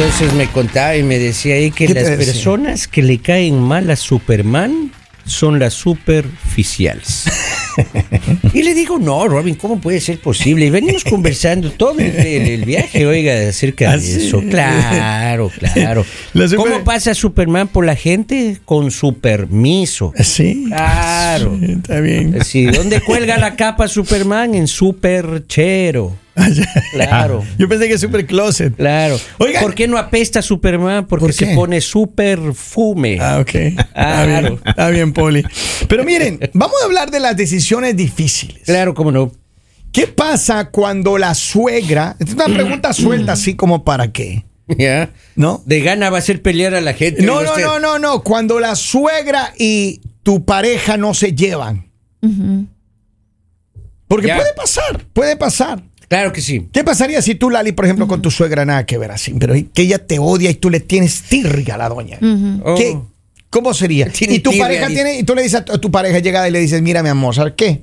Entonces me contaba y me decía ahí que ¿Qué te las personas que le caen mal a Superman son las superficiales. y le digo, no, Robin, ¿cómo puede ser posible? Y venimos conversando todo el, viaje, oiga, acerca ¿Ah, de sí? eso. Claro, claro. Super- ¿Cómo pasa Superman por la gente? Con su permiso. Sí. Claro. Sí, Está bien. Sí, ¿dónde cuelga la capa Superman? En Superchero. Claro. Yo pensé que super closet. Claro. Oigan. ¿Por qué no apesta Superman? Porque ¿Por se pone superfume. Ah, ok. Está Claro. bien, está bien, Poli. Pero miren, vamos a hablar de las decisiones difíciles. Claro, cómo no. ¿Qué pasa cuando la suegra... Es una pregunta suelta así como para qué, ¿Ya? ¿no? De gana va a ser pelear a la gente. No, no, usted. no, no, no. Cuando la suegra y tu pareja no se llevan. Porque Ya. puede pasar, puede pasar. Claro que sí. ¿Qué pasaría si tú, Lali, por ejemplo, con tu suegra nada que ver así, pero que ella te odia y tú le tienes tirria a la doña? Oh. ¿Qué? ¿Cómo sería? Tiene y tu pareja tiene, y tú le dices a tu, a tu pareja llegada y le dices, mira, mi amor, ¿sabes qué?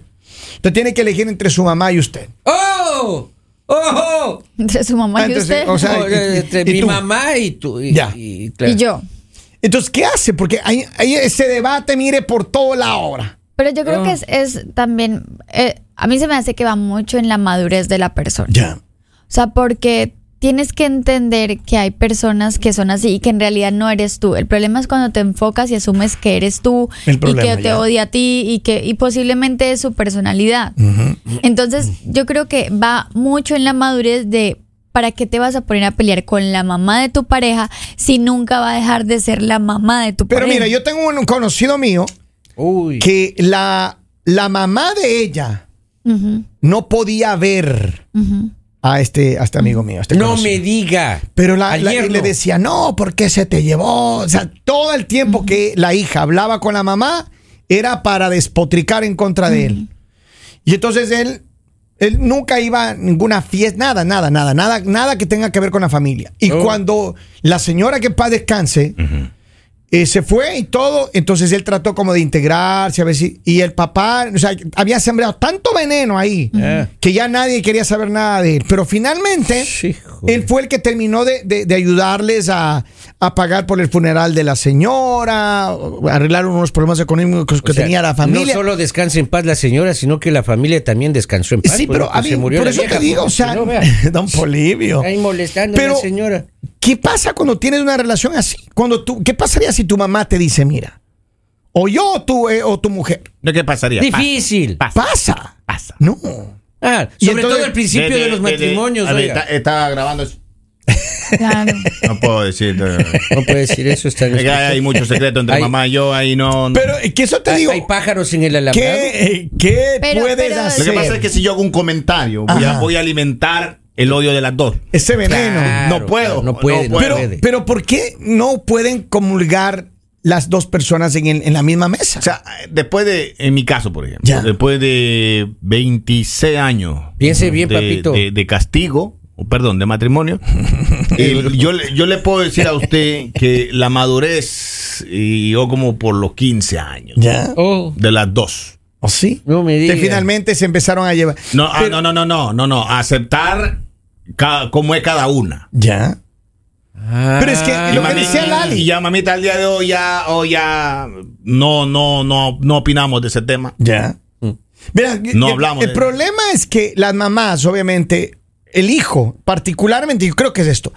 Usted tiene que elegir entre su mamá y usted. ¡Oh! ¡Oh! Entre su mamá Ah, y entonces, usted. o sea, Oh, y- entre y mi tú. mamá y tú. Y, Ya. y- claro. y yo. Entonces, ¿qué hace? Porque hay, hay ese debate, mire, por toda la hora. Pero yo creo Oh. que es, es también, eh, a mí se me hace que va mucho en la madurez de la persona. Ya. O sea, porque tienes que entender que hay personas que son así y que en realidad no eres tú. El problema es cuando te enfocas y asumes que eres tú El y problema, que te ya. odia a ti y que y posiblemente es su personalidad. Entonces, yo creo que va mucho en la madurez de ¿para qué te vas a poner a pelear con la mamá de tu pareja si nunca va a dejar de ser la mamá de tu Pero pareja? mira, yo tengo un conocido mío Uy. que la, la mamá de ella No podía ver a este, a este amigo mío. este No conocido. me diga. Pero la, le decía, no, ¿por qué se te llevó? O sea, todo el tiempo que la hija hablaba con la mamá era para despotricar en contra de él. Y entonces él, él nunca iba a ninguna fiesta, nada, nada, nada, nada, nada que tenga que ver con la familia. Y Oh. cuando la señora que paz descanse eh, se fue y todo, entonces él trató como de integrarse, a ver si. Y el papá, o sea, había sembrado tanto veneno ahí Ah. que ya nadie quería saber nada de él. Pero finalmente. Él fue el que terminó de, de- de ayudarles a, a pagar por el funeral de la señora, arreglar unos problemas económicos que O sea, tenía la familia. No solo descanse en paz la señora, sino que la familia también descansó en paz. sí, pero a mí, se murió por eso vieja, te digo, o pues, sea, no, don Polivio. Ahí molestando Pero- a la señora. ¿Qué pasa cuando tienes una relación así? Cuando tú, ¿Qué pasaría si tu mamá te dice, mira, o yo o tu, eh, o tu mujer? ¿De qué pasaría? Difícil. Pasa. Pasa. Pasa. No. Ah, sobre entonces- todo al principio de, los matrimonios. a ver, oiga. está, está grabando eso. Claro. No puedo decir. eh, No puede decir eso. Está hay, hay mucho secreto entre Hay- mamá y yo. Ahí no. Pero eh, que eso te hay, digo. hay pájaros en el alambrado. ¿Qué, eh, qué Pero- puedes pero- hacer? Lo que pasa es que si yo hago un comentario, voy a, Ajá. voy a alimentar el odio de las dos. Ese veneno. Claro, no puedo, claro, no puede, no no pero, puede. pero ¿por qué no pueden comulgar las dos personas en, la misma mesa? O sea, después de, en mi caso, por ejemplo, Ya. después de 26 años Piense bien, de, papito. de- de castigo, o perdón, de matrimonio, eh, yo, le- yo le puedo decir a usted que la madurez y yo como por los 15 años ¿Ya? Oh, de las dos. ¿O sí? no me Que diga. finalmente se empezaron a llevar. No, ah, no, no, no, no, no, no, aceptar ca- cómo es cada una. ¿Ya? Ah. Pero es que Y lo que decía Lali. y ya mamita al día de hoy ya, hoy ya no, no, no, no opinamos de ese tema. ¿Ya? Mira, No el- hablamos El de- problema es que las mamás, obviamente, el hijo, particularmente, yo creo que es esto.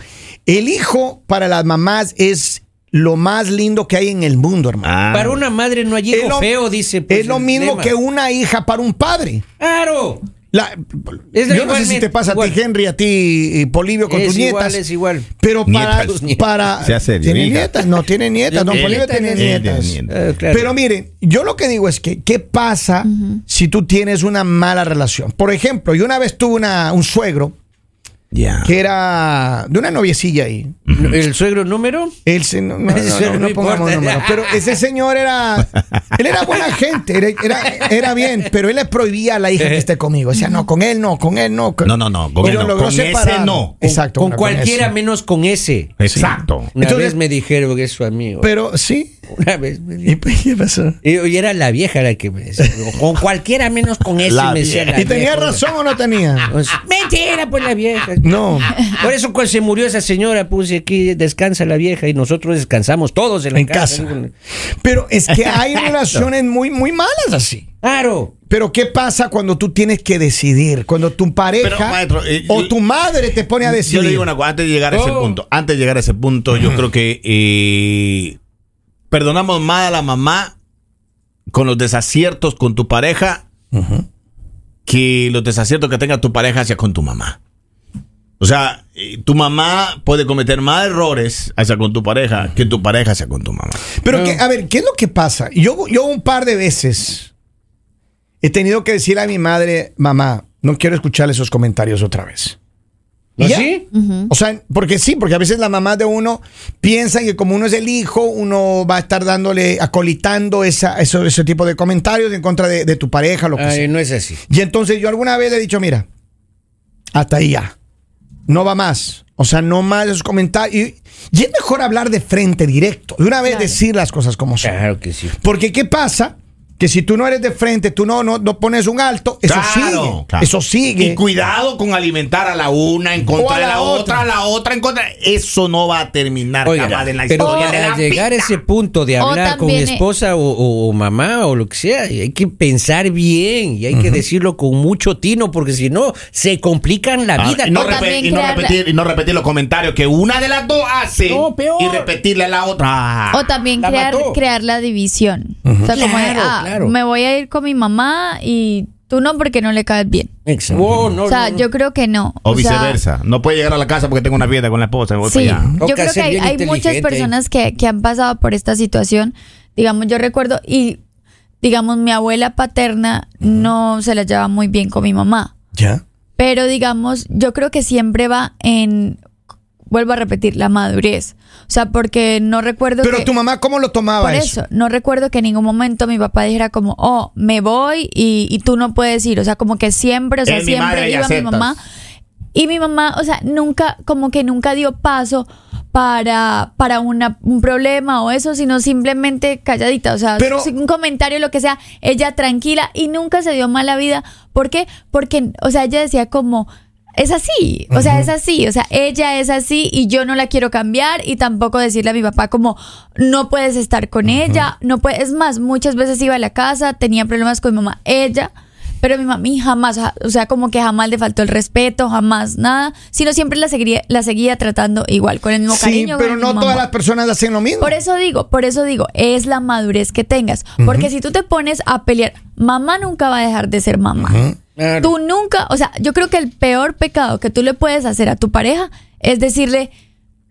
El hijo para las mamás es lo más lindo que hay en el mundo, hermano. Ah. Para una madre no hay hijo lo- feo, dice. pues, es lo mismo que una hija para un padre. Claro. La- Es yo no sé si te pasa a ti, Henry, a ti, y Polivio, con Es tus igual, nietas. es igual. Pero para. Nietas. para Sea serio, ¿Tiene hija. nietas? No, tiene nietas. Don Polivio tiene nietas. nietas. Eh, claro. Pero miren, yo lo que digo es que, ¿qué pasa si tú tienes una mala relación? Por ejemplo, yo una vez tuve una, un suegro Que era de una noviecilla ahí. ¿El suegro número? Se- no, no, no, Eso no, no no pongamos importa. número. Pero ese señor era. Él era buena gente, era, era, era bien, pero él le prohibía a la hija que esté conmigo. Decía, no, con él no, con él no. No, no, no, con Y él lo no, logró con ese separar. no. Exacto. Con cualquiera menos con ese. Exacto. Una Entonces- vez me dijeron que es su amigo. Pero sí. Una vez me ¿Y dijo. pues, qué pasó? Y, y era la vieja la que me decía. Con cualquiera menos con ese La me decía vieja. la ¿Y tenía vieja. razón o no tenía? Pues, Mentira, pues la vieja. No. Por eso cuando se murió esa señora puse aquí descansa la vieja y nosotros descansamos todos en la En casa. Pero es que hay relaciones muy, muy malas así. Claro. Pero ¿qué pasa cuando tú tienes que decidir? Cuando tu pareja Pero, maestro, eh, o tu madre te pone a decidir. Yo le digo una cosa, antes de llegar a ese Oh. punto, antes de llegar a ese punto, yo creo que eh, perdonamos más a la mamá con los desaciertos con tu pareja que los desaciertos que tenga tu pareja hacia con tu mamá. O sea, eh, tu mamá puede cometer más errores hacia con tu pareja que tu pareja hacia con tu mamá. Pero que, a ver, ¿qué es lo que pasa? Yo, yo un par de veces he tenido que decirle a mi madre, mamá, no quiero escuchar esos comentarios otra vez. ¿No. O sea, porque sí, porque a veces la mamá de uno piensa que como uno es el hijo, uno va a estar dándole, acolitando esa, eso- ese tipo de comentarios en contra de, de tu pareja, lo que Ay, sea. no es así. Y entonces yo alguna vez le he dicho, mira, hasta ahí ya. No va más. O sea, no más esos comentarios. Y, y es mejor hablar de frente, directo. De una vez Claro. decir las cosas como son. Claro que sí. Porque ¿qué pasa? Que si tú no eres de frente, tú no, no, no pones un alto, eso sigue. claro. Eso sigue. Y cuidado con alimentar a la una en contra de la la otra. otra, a la otra en contra. Eso no va a terminar Oiga, jamás en la pero historia de la al llegar a ese punto de hablar con también, eh, esposa o, o- o mamá o lo que sea, hay que pensar bien y hay que decirlo con mucho tino porque si no se complican la Ah, vida. y, no repe- y repetir, y no repetir los comentarios que una de las dos hace No, peor. y repetirle a la otra. O también La crear, crear la división. O sea, como de, Claro, ah, claro. me voy a ir con mi mamá y tú no porque no le caes bien. Exacto. Oh, no, o sea, no, no. yo creo que no. o viceversa. no puede llegar a la casa porque tengo una fiesta con la esposa. me voy Sí, para allá. yo creo que hay, muchas personas que, que han pasado por esta situación. Digamos, yo recuerdo, y digamos, mi abuela paterna no se la lleva muy bien con mi mamá. ¿Ya? Pero digamos, yo creo que siempre va en, vuelvo a repetir, la madurez. O sea, porque no recuerdo Pero que... tu mamá, ¿cómo lo tomaba Por eso? eso, no recuerdo que en ningún momento mi papá dijera como, oh, me voy y, y tú no puedes ir. O sea, como que siempre, o sea, Es siempre iba mi mamá. Y mi mamá, o sea, nunca, como que nunca dio paso para, para una, un problema o eso, sino simplemente calladita. O sea, Pero- sin un comentario, lo que sea, ella tranquila y nunca se dio mala vida. ¿Por qué? Porque, o sea, ella decía como, es así, o sea, es así, o sea, ella es así y yo no la quiero cambiar y tampoco decirle a mi papá como no puedes estar con ella, no puedes, es más, muchas veces iba a la casa, tenía problemas con mi mamá, ella, pero mi mami jamás, ja- o sea, como que jamás le faltó el respeto, jamás nada, sino siempre la seguía, la seguía tratando igual, con el mismo Sí, cariño. pero no todas las personas hacen lo mismo. Por eso digo, por eso digo, es la madurez que tengas. Porque si tú te pones a pelear, mamá nunca va a dejar de ser mamá. Claro. Tú nunca, o sea, yo creo que el peor pecado que tú le puedes hacer a tu pareja es decirle,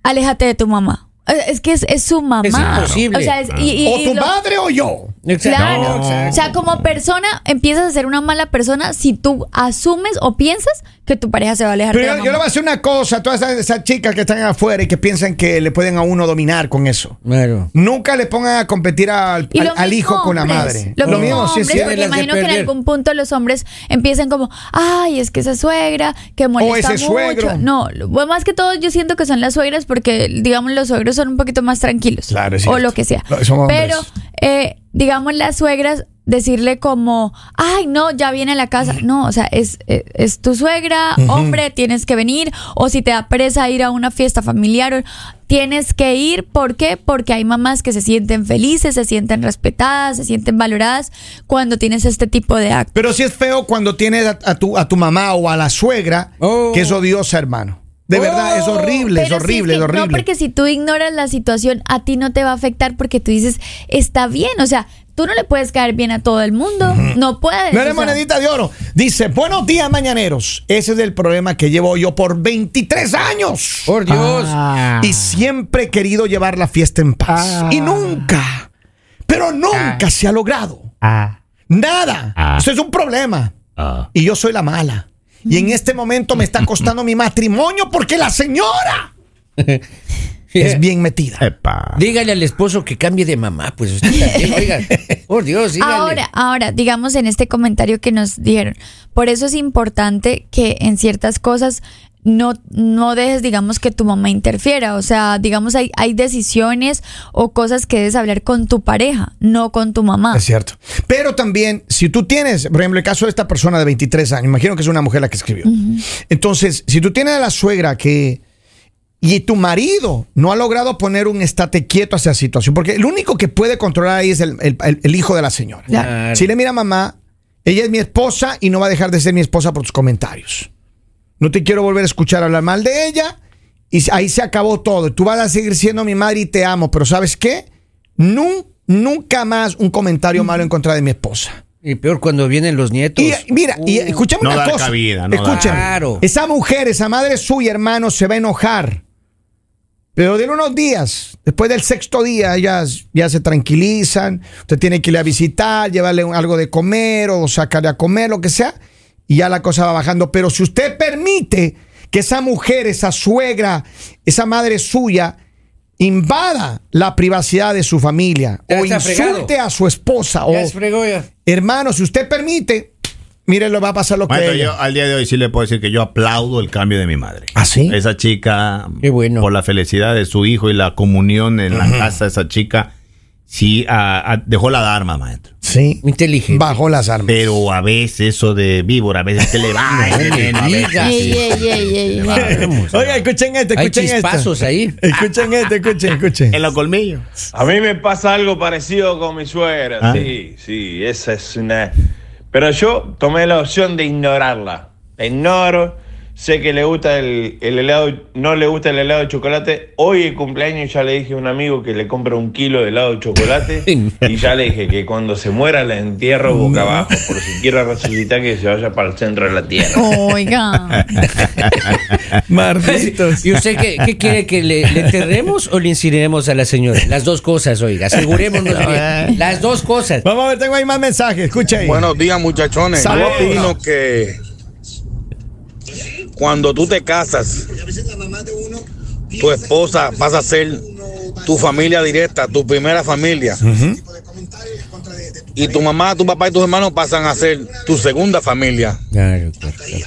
aléjate de tu mamá. Eh, Es que es, es su mamá. Es imposible. O sea, es- y- y- o tu lo- madre o yo. Claro. No. O sea, como persona empiezas a ser una mala persona si tú asumes o piensas que tu pareja se va a alejar Pero de la yo, yo le voy a decir una cosa, todas esas, esas chicas que están afuera y que piensan que le pueden a uno dominar con eso. Claro. Nunca le pongan a competir al, Y al- lo al mismo hijo con la hombres, madre. Lo, mismo, sí es hombres, cierto. porque Las de imagino que en perder. algún punto los hombres empiezan como, ay, es que esa suegra que molesta ese mucho. suegro. No, lo- bueno, más que todo yo siento que son las suegras porque, digamos, los suegros son un poquito más tranquilos. Claro, es o cierto. lo que sea. No, son hombres. Pero, eh, digamos, las suegras decirle como, ay, no, ya viene a la casa. No, o sea, es, es, es tu suegra, hombre, tienes que venir. O si te da pereza ir a una fiesta familiar, o- tienes que ir. ¿Por qué? Porque hay mamás que se sienten felices, se sienten respetadas, se sienten valoradas cuando tienes este tipo de actos. Pero sí es feo cuando tienes a, a tu, a tu mamá o a la suegra Oh. que es odiosa, hermano. De Oh. verdad, es horrible, es horrible, que es horrible. No, porque si tú ignoras la situación, a ti no te va a afectar porque tú dices, está bien. O sea, tú no le puedes caer bien a todo el mundo. No puedes. No o eres sea. monedita de oro. Dice, buenos días, mañaneros. Ese es el problema que llevo yo por 23 años. Por Dios. Ah. Y siempre he querido llevar la fiesta en paz. Y nunca, pero nunca se ha logrado. Nada. Ah. Eso es un problema. Y yo soy la mala. Y en este momento me está costando mi matrimonio porque la señora es bien metida. Epa. Dígale al esposo que cambie de mamá, pues usted también, oiga. Por Dios, dígale. Ahora, ahora, digamos en este comentario que nos dijeron, por eso es importante que en ciertas cosas no, no dejes, digamos, que tu mamá interfiera. O sea, digamos, hay, hay decisiones o cosas que debes hablar con tu pareja, no con tu mamá. Es cierto. Pero también, si tú tienes, por ejemplo, el caso de esta persona de 23 años, imagino que es una mujer la que escribió. Entonces, si tú tienes a la suegra que. Y tu marido no ha logrado poner un estate quieto hacia la situación, porque el único que puede controlar ahí es el, el- hijo de la señora. Claro. Si le mira mamá, ella es mi esposa y no va a dejar de ser mi esposa por tus comentarios. No te quiero volver a escuchar hablar mal de ella. Y ahí se acabó todo. Tú vas a seguir siendo mi madre y te amo, pero ¿sabes qué? Nun- nunca más un comentario malo en contra de mi esposa. Y peor cuando vienen los nietos. Y mira, y Uh, escúchame no una dar cosa. cabida, no Escúchame. dar. Claro. Esa mujer, esa madre suya, hermano, se va a enojar. Pero de unos días, después del sexto día, ellas ya se tranquilizan. Usted tiene que ir a visitar, llevarle un- algo de comer o sacarle a comer, lo que sea. Y ya la cosa va bajando. Pero si usted permite que esa mujer, esa suegra, esa madre suya, invada la privacidad de su familia Ya o fregado. insulte a su esposa o es hermano, si usted permite, mire, le va a pasar lo que ella. yo al día de hoy sí le puedo decir que yo aplaudo el cambio de mi madre. ¿Ah, sí? Esa chica, Qué bueno. por la felicidad de su hijo y la comunión en la casa de esa chica, sí ah, ah, dejó la dharma, maestro. Sí. Inteligente. Bajó las armas. Pero a veces eso de víbora, a veces se le va. Oiga, escuchen este, Hay escuchen chispazos este. ahí. Escuchen este, escuchen, escuchen. En los colmillos. A mí me pasa algo parecido con mi suegra, ¿Ah? sí, sí, esa es una... Pero yo tomé la opción de ignorarla. La ignoro, sé que le gusta el, el helado, no le gusta el helado de chocolate. Hoy el cumpleaños ya le dije a un amigo que le compra un kilo de helado de chocolate y ya le dije que cuando se muera la entierro boca abajo, por si quiere resucitar que se vaya para el centro de la tierra. Oiga. Marditos. ¿Y usted qué, qué quiere que le, le enterremos o le incineremos a la señora? Las dos cosas, oiga. Asegurémonos bien. Las dos cosas. Vamos a ver, tengo ahí más mensajes. Escucha ahí. Buenos días, muchachones. Yo Saludos. opino que cuando tú te casas, tu esposa pasa a ser tu familia directa, tu primera familia. Y tu mamá, tu papá y tus hermanos pasan a ser tu segunda familia.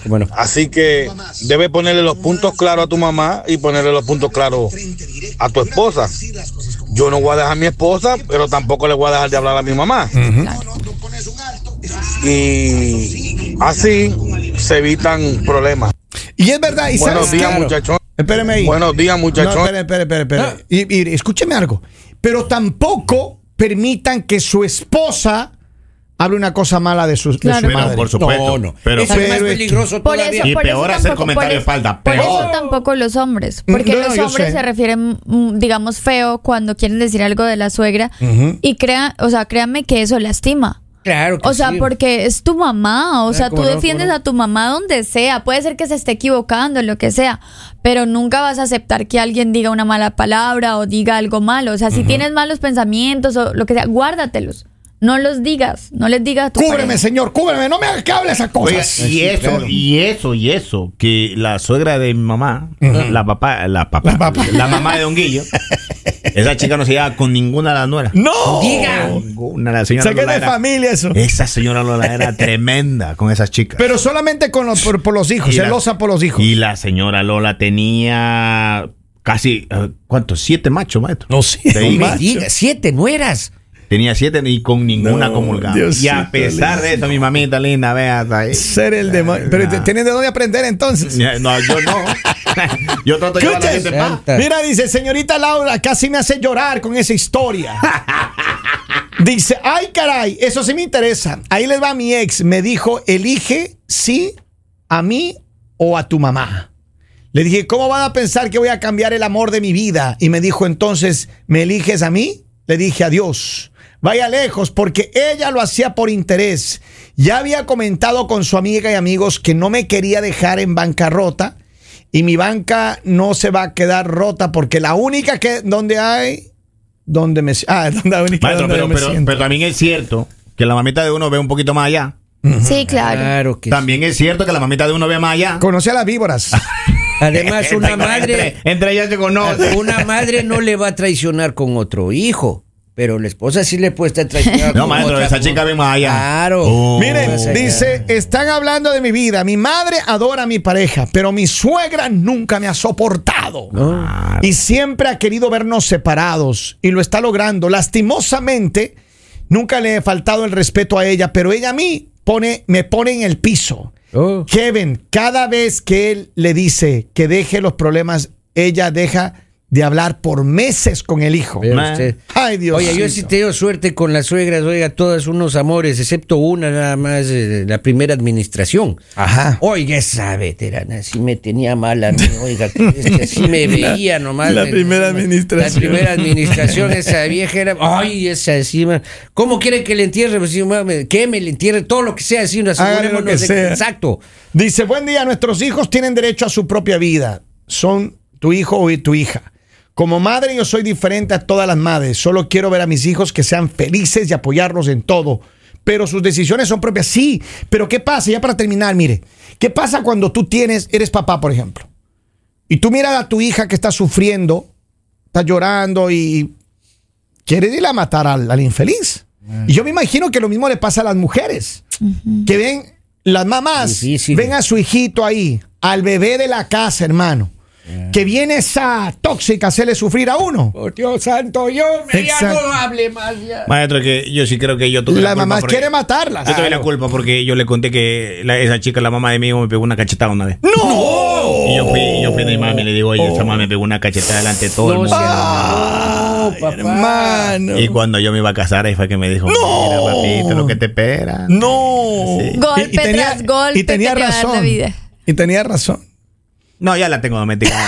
Bueno, Así que debes ponerle los puntos claros a tu mamá y ponerle los puntos claros a tu esposa. Yo no voy a dejar a mi esposa, pero tampoco le voy a dejar de hablar a mi mamá. Y así se evitan problemas. Y es verdad, y Buenos sabes días, qué? muchachones. Espéreme ahí. Buenos días, No, muchachones. espere, espere, espere, espere. Ah. Y, y escúcheme algo. Pero tampoco permitan que su esposa hable una cosa mala de su, de madre. por supuesto. no, no. Pero- es más peligroso Por todavía. eso, Y por peor eso hacer tampoco- comentario por de Por peor. eso tampoco los hombres. Porque No, los hombres sé. se refieren, mm, digamos, feo cuando quieren decir algo de la suegra. Y crea, o sea, créanme que eso lastima. Claro que O sea, sí. porque es tu mamá, o sea, tú defiendes no. a tu mamá donde sea, puede ser que se esté equivocando, lo que sea, pero nunca vas a aceptar que alguien diga una mala palabra o diga algo malo, o sea, si tienes malos pensamientos o lo que sea, guárdatelos, no los digas, no les digas a tu Cúbreme, pareja. señor, cúbreme. No me hagas que hable esas Oiga, cosas. y eso, y eso, y eso, que la suegra de mi mamá, la papá, la papá, La papá. la mamá de Don Guillo, esa chica no se lleva con ninguna de las nueras. No. Diga. Ninguna, la señora Saqué de era- familia eso. Esa señora Lola era tremenda con esas chicas. Pero solamente con los, por, por los hijos, Y la- celosa por los hijos. Y la señora Lola tenía casi, eh, ¿cuántos? Siete machos, maestro. No digas, siete nueras. Tenía siete y con ninguna No, comulgada. Diosito y a pesar de eso, mi mamita linda, vea. Ser el demonio. Pero te- ¿tienes de dónde aprender entonces? No, yo no. yo trato de llevar a la gente en paz. Santa. Mira, dice, señorita Laura, casi me hace llorar con esa historia. Dice, ay caray, eso sí me interesa. Ahí les va mi ex. Me dijo, elige sí a mí o a tu mamá. Le dije, ¿cómo van a pensar que voy a cambiar el amor de mi vida? Y me dijo, entonces, ¿me eliges a mí? Le dije, adiós. Vaya lejos, porque ella lo hacía por interés. Ya había comentado con su amiga y amigos que no me quería dejar en bancarrota y mi banca no se va a quedar rota porque la única que donde hay donde me ah donde la única Maestro, donde pero, me pero, siento. pero también es cierto que la mamita de uno ve un poquito más allá. Sí, claro. Claro que sí. También es cierto que la mamita de uno ve más allá. conoce a las víboras Además, una madre, Entre, entre ellas se conoce. una madre no le va a traicionar con otro hijo. Pero la esposa sí le puede estar traicionando. No, maestro, otra, esa chica bien más allá. Claro. Oh. Miren, dice, están hablando de mi vida. Mi madre adora a mi pareja, pero mi suegra nunca me ha soportado. Y siempre ha querido vernos separados y lo está logrando. Lastimosamente, nunca le he faltado el respeto a ella, pero ella a mí pone, me pone en el piso. Oh. Kevin, cada vez que él le dice que deje los problemas, ella deja de hablar por meses con el hijo. Ay, Dios Oye, yo sí he tenido suerte con las suegras, oiga, todas unos amores, excepto una nada más, eh, la primera administración. Ajá. Oiga, esa veterana sí me tenía mal a mí, oiga, que así me veía nomás. la me- primera me- administración. La primera administración, esa vieja era, ay, esa encima. ¿Cómo quiere que le entierre? Pues, sí, que me le entierre todo lo que sea, así, Hágale lo asegurémonos que de sea. Exacto. Dice, buen día, nuestros hijos tienen derecho a su propia vida. Son tu hijo o tu hija. Como madre yo soy diferente a todas las madres. Solo quiero ver a mis hijos que sean felices y apoyarlos en todo. Pero sus decisiones son propias. Sí, pero ¿qué pasa? Ya para terminar, mire. ¿Qué pasa cuando tú tienes, eres papá, por ejemplo? Y tú miras a tu hija que está sufriendo, está llorando y quieres ir a matar al, al infeliz. Y yo me imagino que lo mismo le pasa a las mujeres. Que ven, las mamás Difícil. ven a su hijito ahí, al bebé de la casa, hermano. Que viene esa tóxica a hacerle sufrir a uno. Por Dios santo, yo me ya no hable más ya. Maestro, que yo sí creo que yo tuve la La culpa mamá porque- quiere matarlas. Yo tuve la culpa porque yo le conté que la- esa chica, la mamá de mi hijo, me pegó una cachetada una vez. ¡No! Y yo fui, yo fui de mami y le digo, oye, esa mamá me pegó una cachetada delante de todo el No mundo. sea- no, papá. Hermano. Y cuando yo me iba a casar, ahí fue que me dijo, mira, papito, lo que te espera. No. Sí. Golpe tras golpe Y tenía te va a dar la razón. vida. Y tenía razón. No, ya la tengo domesticada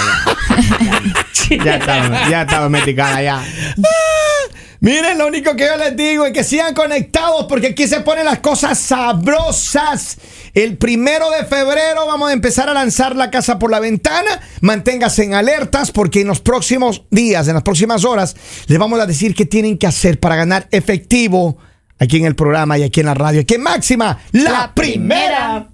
ya. ya, estaba, ya estaba domesticada ya. Miren, lo único que yo les digo es que sigan conectados porque aquí se ponen las cosas sabrosas. El primero de febrero vamos a empezar a lanzar la casa por la ventana. Manténgase en alertas porque en los próximos días, en las próximas horas, les vamos a decir qué tienen que hacer para ganar efectivo aquí en el programa y aquí en la radio. Aquí en Máxima, la, La primera. primera.